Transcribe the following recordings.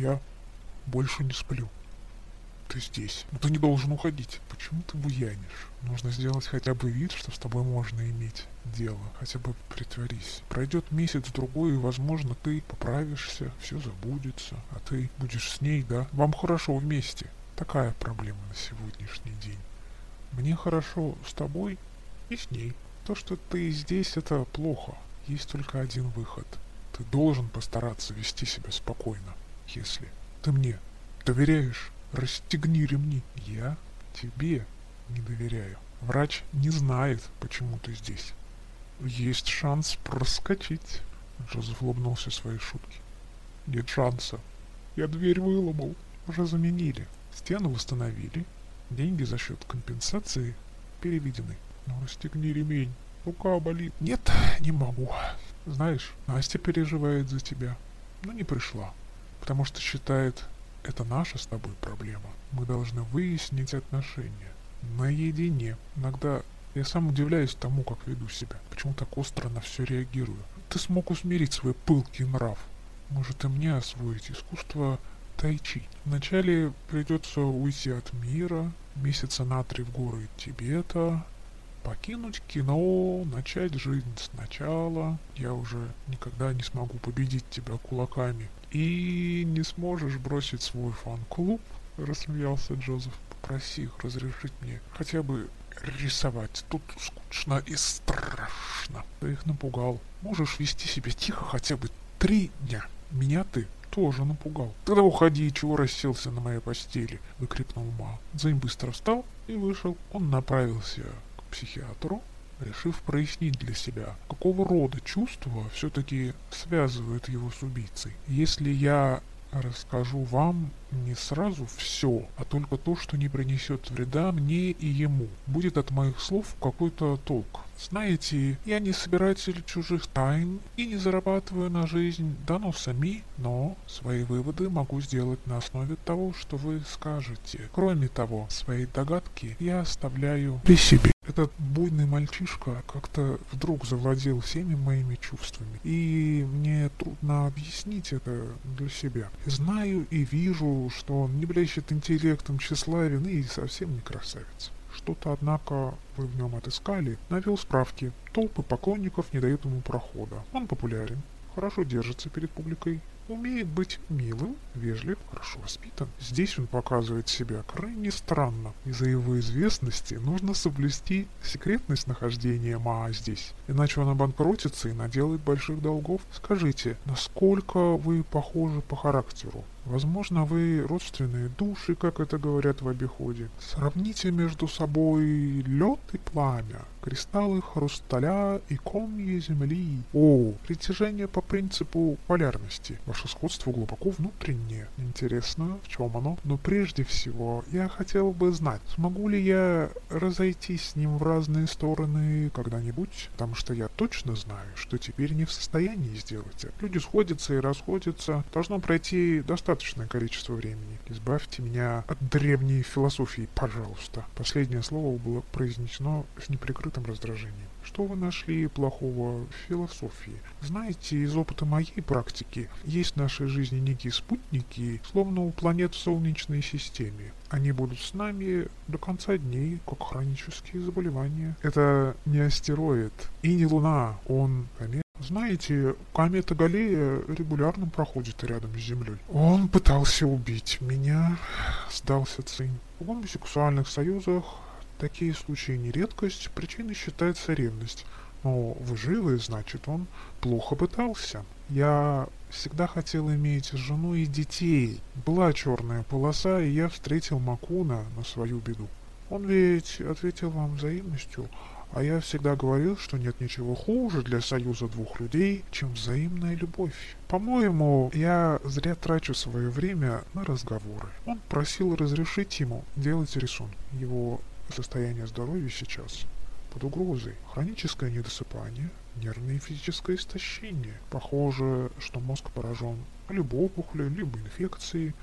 Я больше не сплю. Ты здесь. Но ты не должен уходить. Почему ты буянишь? Нужно сделать хотя бы вид, что с тобой можно иметь дело. Хотя бы притворись. Пройдет месяц-другой, и, возможно, ты поправишься, все забудется, а ты будешь с ней, да? Вам хорошо вместе. Такая проблема на сегодняшний день. Мне хорошо с тобой и с ней. То, что ты здесь, это плохо. Есть только один выход. Ты должен постараться вести себя спокойно, если ты мне доверяешь. Расстегни ремни. Я тебе не доверяю. Врач не знает, почему ты здесь. Есть шанс проскочить. Джозеф улыбнулся своей шутке. Нет шанса. Я дверь выломал. Уже заменили. Стену восстановили. Деньги за счет компенсации переведены. Ну, расстегни ремень. Рука болит. Нет, не могу. Знаешь, Настя переживает за тебя. Но не пришла. Потому что считает, это наша с тобой проблема. Мы должны выяснить отношения. Наедине. Иногда я сам удивляюсь тому, как веду себя. Почему так остро на все реагирую. Ты смог усмирить свой пылкий нрав. Может и мне освоить искусство тайчи. Вначале придется уйти от мира, месяца на три в горы Тибета, покинуть кино, начать жизнь сначала. Я уже никогда не смогу победить тебя кулаками. И не сможешь бросить свой фан-клуб, рассмеялся Джозеф. Попроси их разрешить мне хотя бы рисовать. Тут скучно и страшно. Ты их напугал. Можешь вести себя тихо хотя бы три дня. Меня ты тоже напугал. Тогда уходи, чего расселся на моей постели, выкрикнул Ма. Дзэнь быстро встал и вышел. Он направился психиатру, решив прояснить для себя, какого рода чувства все-таки связывают его с убийцей. Если я расскажу вам не сразу все, а только то, что не принесет вреда мне и ему. Будет от моих слов какой-то толк. Знаете, я не собиратель чужих тайн и не зарабатываю на жизнь доносами, но свои выводы могу сделать на основе того, что вы скажете. Кроме того, свои догадки я оставляю при себе. Этот буйный мальчишка как-то вдруг завладел всеми моими чувствами, и мне трудно объяснить это для себя. Знаю и вижу, что он не блещет интеллектом, тщеславен и совсем не красавец. Что-то, однако, вы в нем отыскали, навел справки. Толпы поклонников не дают ему прохода. Он популярен, хорошо держится перед публикой, умеет быть милым, вежлив, хорошо воспитан. Здесь он показывает себя крайне странно. Из-за его известности нужно соблюсти секретность нахождения Маа здесь, иначе он обанкротится и наделает больших долгов. Скажите, насколько вы похожи по характеру? Возможно, вы родственные души, как это говорят в обиходе. Сравните между собой лед и пламя, кристаллы хрусталя и комья земли. О, притяжение по принципу полярности. Ваше сходство глубоко внутреннее. Интересно, в чем оно? Но прежде всего, я хотел бы знать, смогу ли я разойтись с ним в разные стороны когда-нибудь, потому что я точно знаю, что теперь не в состоянии сделать это. Люди сходятся и расходятся. Должно пройти достаточно достаточное количество времени. Избавьте меня от древней философии, пожалуйста. Последнее слово было произнесено с неприкрытым раздражением. Что вы нашли плохого в философии? Знаете, из опыта моей практики есть в нашей жизни некие спутники, словно у планет в Солнечной системе. Они будут с нами до конца дней, как хронические заболевания. Это не астероид и не Луна, он комета знаете, комета Галлея регулярно проходит рядом с Землей. Он пытался убить меня, сдался Цинь. В гомосексуальных союзах такие случаи не редкость, причиной считается ревность. Но вы живы, значит, он плохо пытался. Я всегда хотел иметь жену и детей. Была черная полоса, и я встретил Макуна на свою беду. Он ведь ответил вам взаимностью, а я всегда говорил, что нет ничего хуже для союза двух людей, чем взаимная любовь. По-моему, я зря трачу свое время на разговоры. Он просил разрешить ему делать рисунок. Его состояние здоровья сейчас под угрозой. Хроническое недосыпание, нервное и физическое истощение. Похоже, что мозг поражен либо опухолью, либо инфекцией.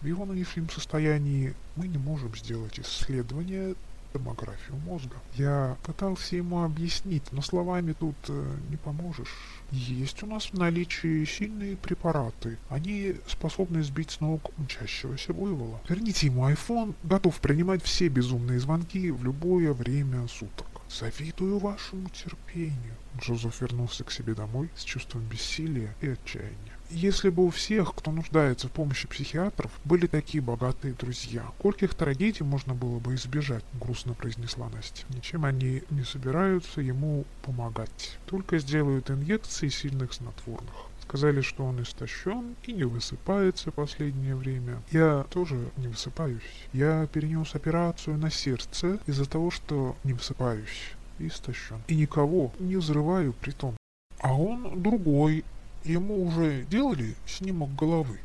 В его нынешнем состоянии мы не можем сделать исследования томографию мозга. Я пытался ему объяснить, но словами тут э, не поможешь. Есть у нас в наличии сильные препараты. Они способны сбить с ног мчащегося буйвола. Верните ему iPhone, готов принимать все безумные звонки в любое время суток. Завидую вашему терпению. Джозеф вернулся к себе домой с чувством бессилия и отчаяния. Если бы у всех, кто нуждается в помощи психиатров, были такие богатые друзья, скольких трагедий можно было бы избежать, грустно произнесла Настя. Ничем они не собираются ему помогать, только сделают инъекции сильных снотворных. Сказали, что он истощен и не высыпается последнее время. Я тоже не высыпаюсь. Я перенес операцию на сердце из-за того, что не высыпаюсь истощен. И никого не взрываю при том. А он другой, Ему уже делали снимок головы?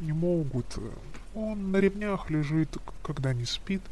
Не могут. Он на ремнях лежит, когда не спит.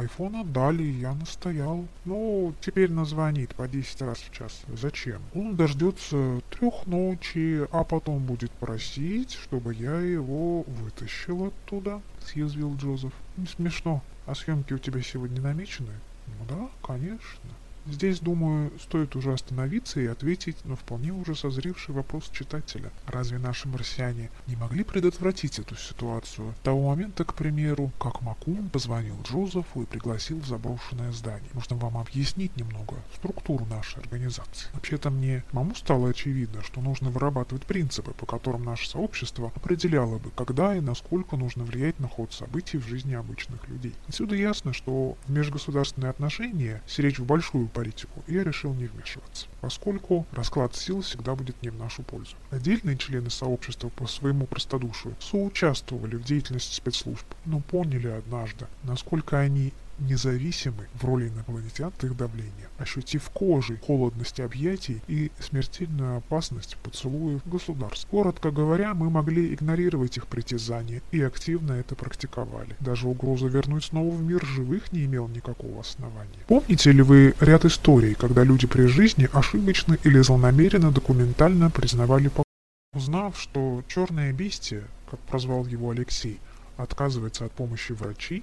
Айфон отдали, я настоял. Ну, теперь назвонит по 10 раз в час. Зачем? Он дождется трех ночи, а потом будет просить, чтобы я его вытащил оттуда, съязвил Джозеф. Не смешно. А съемки у тебя сегодня намечены? Ну да, конечно. Здесь, думаю, стоит уже остановиться и ответить на вполне уже созревший вопрос читателя. Разве наши марсиане не могли предотвратить эту ситуацию? Того момента, к примеру, как Макун позвонил Джозефу и пригласил в заброшенное здание. Можно вам объяснить немного структуру нашей организации. Вообще-то мне самому стало очевидно, что нужно вырабатывать принципы, по которым наше сообщество определяло бы, когда и насколько нужно влиять на ход событий в жизни обычных людей. Отсюда ясно, что в межгосударственные отношения, если речь в большую политику, я решил не вмешиваться, поскольку расклад сил всегда будет не в нашу пользу. Отдельные члены сообщества по своему простодушию соучаствовали в деятельности спецслужб, но поняли однажды, насколько они независимы в роли инопланетян от их давления, ощутив кожей холодность объятий и смертельную опасность поцелуев государств. Коротко говоря, мы могли игнорировать их притязания и активно это практиковали. Даже угроза вернуть снова в мир живых не имел никакого основания. Помните ли вы ряд историй, когда люди при жизни ошибочно или злонамеренно документально признавали покой? Узнав, что черное бестие, как прозвал его Алексей, отказывается от помощи врачей,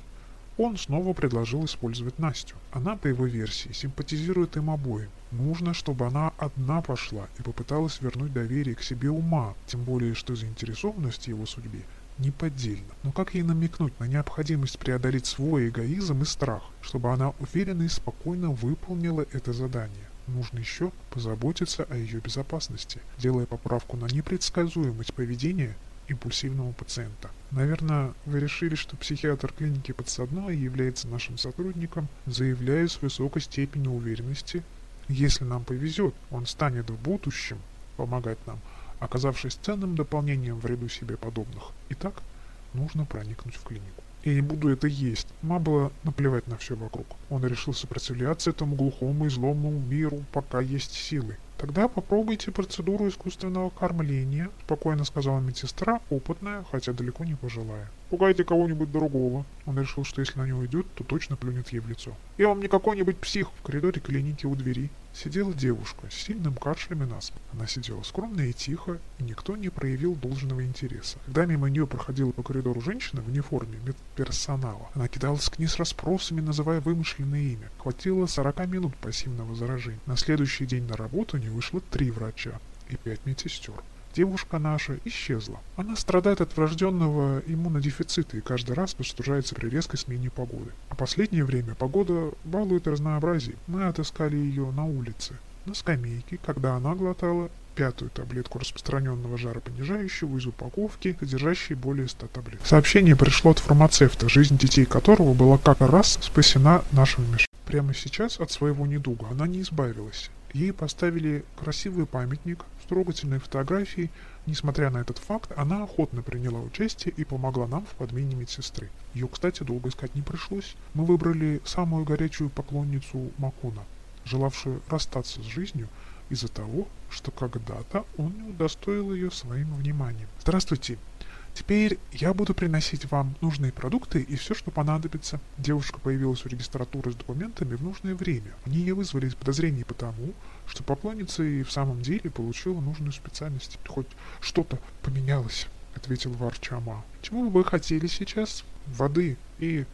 он снова предложил использовать Настю. Она, по его версии, симпатизирует им обоим. Нужно, чтобы она одна пошла и попыталась вернуть доверие к себе ума, тем более, что заинтересованность его судьбе неподдельна. Но как ей намекнуть на необходимость преодолеть свой эгоизм и страх, чтобы она уверенно и спокойно выполнила это задание? Нужно еще позаботиться о ее безопасности, делая поправку на непредсказуемость поведения импульсивного пациента. Наверное, вы решили, что психиатр клиники подсадной является нашим сотрудником, заявляю с высокой степенью уверенности. Если нам повезет, он станет в будущем помогать нам, оказавшись ценным дополнением в ряду себе подобных. Итак, нужно проникнуть в клинику. Я не буду это есть. Ма было наплевать на все вокруг. Он решил сопротивляться этому глухому и злому миру, пока есть силы. Тогда попробуйте процедуру искусственного кормления, спокойно сказала медсестра, опытная, хотя далеко не пожилая. Пугайте кого-нибудь другого. Он решил, что если на него идет, то точно плюнет ей в лицо. Я вам не какой-нибудь псих в коридоре клиники у двери. Сидела девушка с сильным кашлем и насморком. Она сидела скромно и тихо, и никто не проявил должного интереса. Когда мимо нее проходила по коридору женщина в униформе медперсонала, она кидалась к ней с расспросами, называя вымышленное имя. Хватило 40 минут пассивного заражения. На следующий день на работу не вышло три врача и пять медсестер девушка наша исчезла. Она страдает от врожденного иммунодефицита и каждый раз простужается при резкой смене погоды. А последнее время погода балует разнообразие. Мы отыскали ее на улице, на скамейке, когда она глотала пятую таблетку распространенного жаропонижающего из упаковки, содержащей более 100 таблеток. Сообщение пришло от фармацевта, жизнь детей которого была как раз спасена нашим вмешательством. Прямо сейчас от своего недуга она не избавилась. Ей поставили красивый памятник с трогательной фотографией. Несмотря на этот факт, она охотно приняла участие и помогла нам в подмене медсестры. Ее, кстати, долго искать не пришлось. Мы выбрали самую горячую поклонницу Макона, желавшую расстаться с жизнью из-за того, что когда-то он не удостоил ее своим вниманием. Здравствуйте, Теперь я буду приносить вам нужные продукты и все, что понадобится. Девушка появилась у регистратуры с документами в нужное время. Они не вызвали подозрений потому, что поклонница и в самом деле получила нужную специальность. Хоть что-то поменялось. ответил Варчама. Бы вы хотели сейчас? Воды и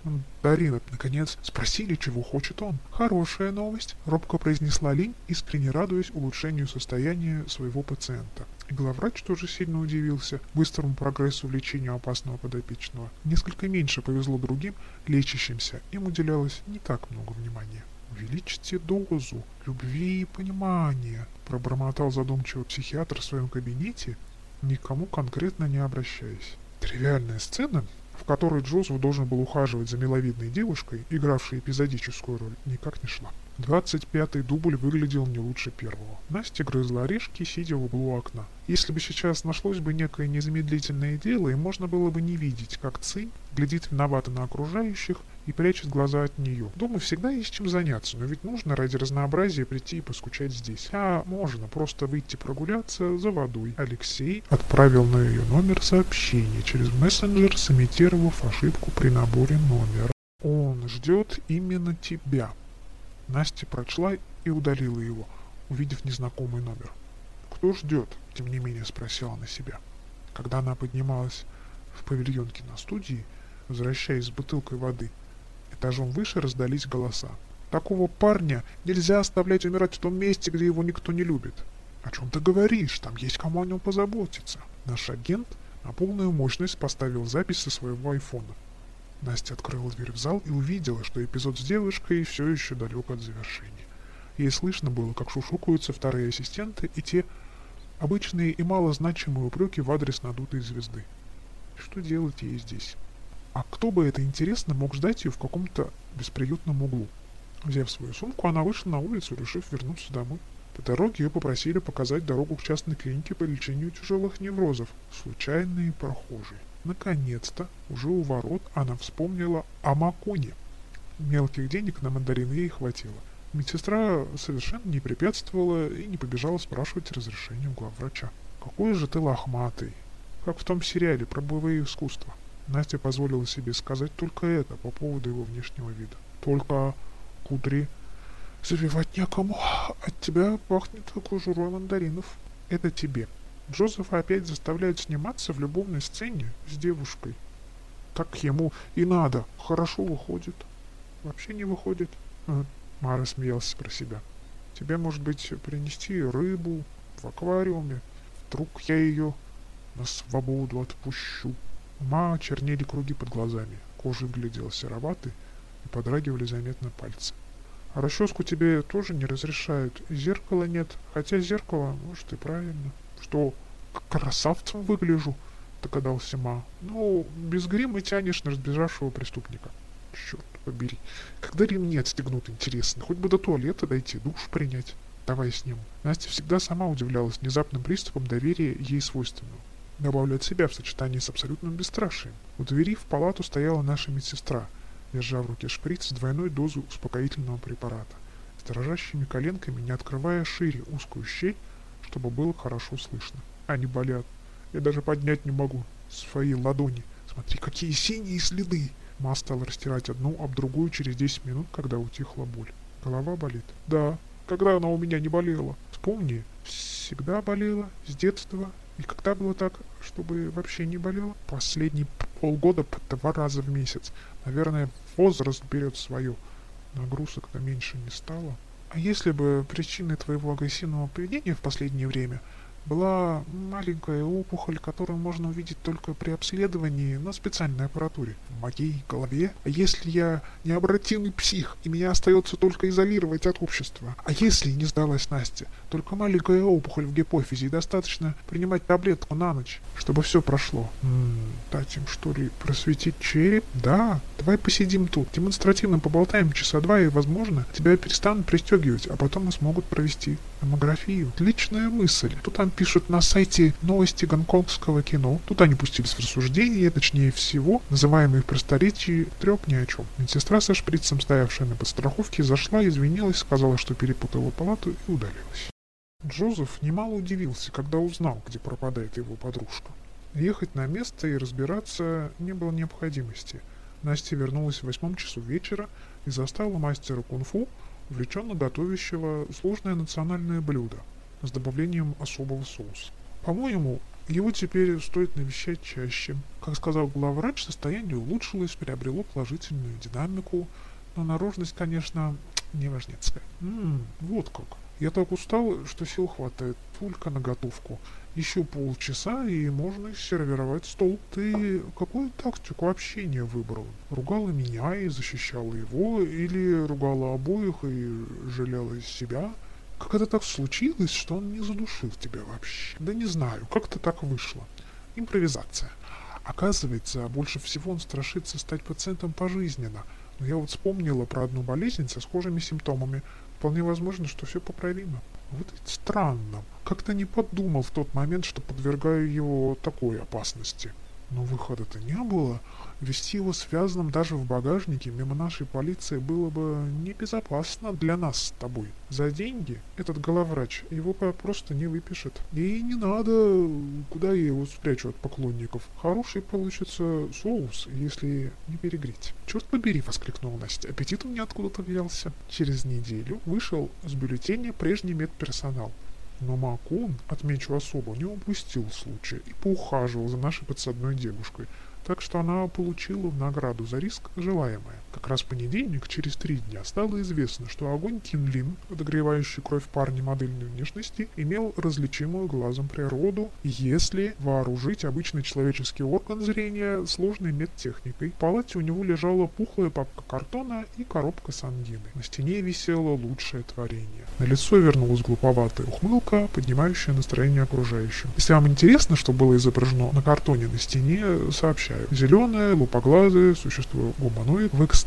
Дарина, наконец, спросили, чего хочет он. «Хорошая новость», — робко произнесла Линь, искренне радуясь улучшению состояния своего пациента. Главврач тоже сильно удивился быстрому прогрессу в лечении опасного подопечного. Несколько меньше повезло другим, лечащимся, им уделялось не так много внимания. «Увеличьте дозу любви и понимания», — пробормотал задумчиво психиатр в своем кабинете, никому конкретно не обращаясь. Тривиальная сцена, в которой Джозеф должен был ухаживать за миловидной девушкой, игравшей эпизодическую роль, никак не шла. Двадцать пятый дубль выглядел не лучше первого. Настя грызла орешки, сидя в углу окна. Если бы сейчас нашлось бы некое незамедлительное дело, и можно было бы не видеть, как Цинь глядит виновато на окружающих и прячет глаза от нее. Дома всегда есть чем заняться, но ведь нужно ради разнообразия прийти и поскучать здесь. А можно просто выйти прогуляться за водой. Алексей отправил на ее номер сообщение через мессенджер, сымитировав ошибку при наборе номера. Он ждет именно тебя. Настя прочла и удалила его, увидев незнакомый номер. «Кто ждет?» – тем не менее спросила она себя. Когда она поднималась в павильон киностудии, возвращаясь с бутылкой воды, этажом выше раздались голоса. «Такого парня нельзя оставлять умирать в том месте, где его никто не любит». «О чем ты говоришь? Там есть кому о нем позаботиться». Наш агент на полную мощность поставил запись со своего айфона. Настя открыла дверь в зал и увидела, что эпизод с девушкой все еще далек от завершения. Ей слышно было, как шушукаются вторые ассистенты и те обычные и малозначимые упреки в адрес надутой звезды. Что делать ей здесь? А кто бы это интересно мог ждать ее в каком-то бесприютном углу? Взяв свою сумку, она вышла на улицу, решив вернуться домой. По дороге ее попросили показать дорогу к частной клинике по лечению тяжелых неврозов. Случайные прохожие. Наконец-то, уже у ворот, она вспомнила о Маконе. Мелких денег на мандарины ей хватило. Медсестра совершенно не препятствовала и не побежала спрашивать разрешения у главврача. «Какой же ты лохматый!» Как в том сериале про боевые искусства. Настя позволила себе сказать только это по поводу его внешнего вида. Только кудри завивать некому. От тебя пахнет кожурой мандаринов. Это тебе. Джозефа опять заставляют сниматься в любовной сцене с девушкой. Так ему и надо. Хорошо выходит. Вообще не выходит. Мара смеялся про себя. Тебе, может быть, принести рыбу в аквариуме? Вдруг я ее на свободу отпущу. Ма чернели круги под глазами. Кожа выглядела сероватой и подрагивали заметно пальцы. А расческу тебе тоже не разрешают. Зеркала нет. Хотя зеркало, может, и правильно что красавцем выгляжу, догадался Ма. Ну, без грима тянешь на разбежавшего преступника. Черт побери. Когда ремни отстегнут, интересно. Хоть бы до туалета дойти, душ принять. Давай сниму. Настя всегда сама удивлялась внезапным приступом доверия ей свойственного. Добавлю от себя в сочетании с абсолютным бесстрашием. У двери в палату стояла наша медсестра, держа в руке шприц с двойной дозой успокоительного препарата. С дрожащими коленками, не открывая шире узкую щель, чтобы было хорошо слышно. Они болят. Я даже поднять не могу свои ладони. Смотри, какие синие следы. Ма стала растирать одну об другую через 10 минут, когда утихла боль. Голова болит? Да. Когда она у меня не болела? Вспомни, всегда болела, с детства. И когда было так, чтобы вообще не болела? Последние полгода по два раза в месяц. Наверное, возраст берет свое. Нагрузок-то меньше не стало. А если бы причиной твоего агрессивного поведения в последнее время – была маленькая опухоль, которую можно увидеть только при обследовании на специальной аппаратуре. В моей голове, а если я необратимый псих, и меня остается только изолировать от общества? А если не сдалась Настя, только маленькая опухоль в гипофизе, и достаточно принимать таблетку на ночь, чтобы все прошло? М-м, дать им что ли просветить череп? Да, давай посидим тут, демонстративно поболтаем часа два, и, возможно, тебя перестанут пристегивать, а потом мы смогут провести томографию. Отличная мысль. Тут пишут на сайте новости гонконгского кино. Тут они пустились в рассуждения, точнее всего, называемые в просторечии треп ни о чем. Медсестра со шприцем, стоявшая на подстраховке, зашла, извинилась, сказала, что перепутала палату и удалилась. Джозеф немало удивился, когда узнал, где пропадает его подружка. Ехать на место и разбираться не было необходимости. Настя вернулась в восьмом часу вечера и застала мастера кунг-фу, увлеченно готовящего сложное национальное блюдо с добавлением особого соуса. По-моему, Его теперь стоит навещать чаще. Как сказал главврач, состояние улучшилось, приобрело положительную динамику, но наружность, конечно, неважнецкая. Ммм, вот как. Я так устал, что сил хватает только на готовку. Еще полчаса, и можно сервировать стол. Ты какую тактику общения выбрал? Ругала меня и защищала его, или ругала обоих и жалела себя? Как это так случилось, что он не задушил тебя вообще? Да не знаю, как-то так вышло. Импровизация. Оказывается, больше всего он страшится стать пациентом пожизненно. Но я вот вспомнила про одну болезнь со схожими симптомами. Вполне возможно, что все поправимо. Вот ведь странно. Как-то не подумал в тот момент, что подвергаю его такой опасности. Но выхода-то не было. Вести его связанным даже в багажнике мимо нашей полиции было бы небезопасно для нас с тобой. За деньги этот головврач его просто не выпишет. И не надо, куда я его спрячу от поклонников. Хороший получится соус, если не перегреть. Черт побери, воскликнула Настя. Аппетит у меня откуда-то взялся. Через неделю вышел с бюллетеня прежний медперсонал. Но Макун, отмечу особо, не упустил случая и поухаживал за нашей подсадной девушкой, так что она получила в награду за риск желаемое. Как раз в понедельник, через три дня, стало известно, что огонь Кинлин, подогревающий кровь парня модельной внешности, имел различимую глазом природу, если вооружить обычный человеческий орган зрения сложной медтехникой. В палате у него лежала пухлая папка картона и коробка с ангиной. На стене висело лучшее творение. На лицо вернулась глуповатая ухмылка, поднимающая настроение окружающим. Если вам интересно, что было изображено на картоне на стене, сообщаю. Зеленое, лупоглазое, существо гуманоид. Вы, кстати,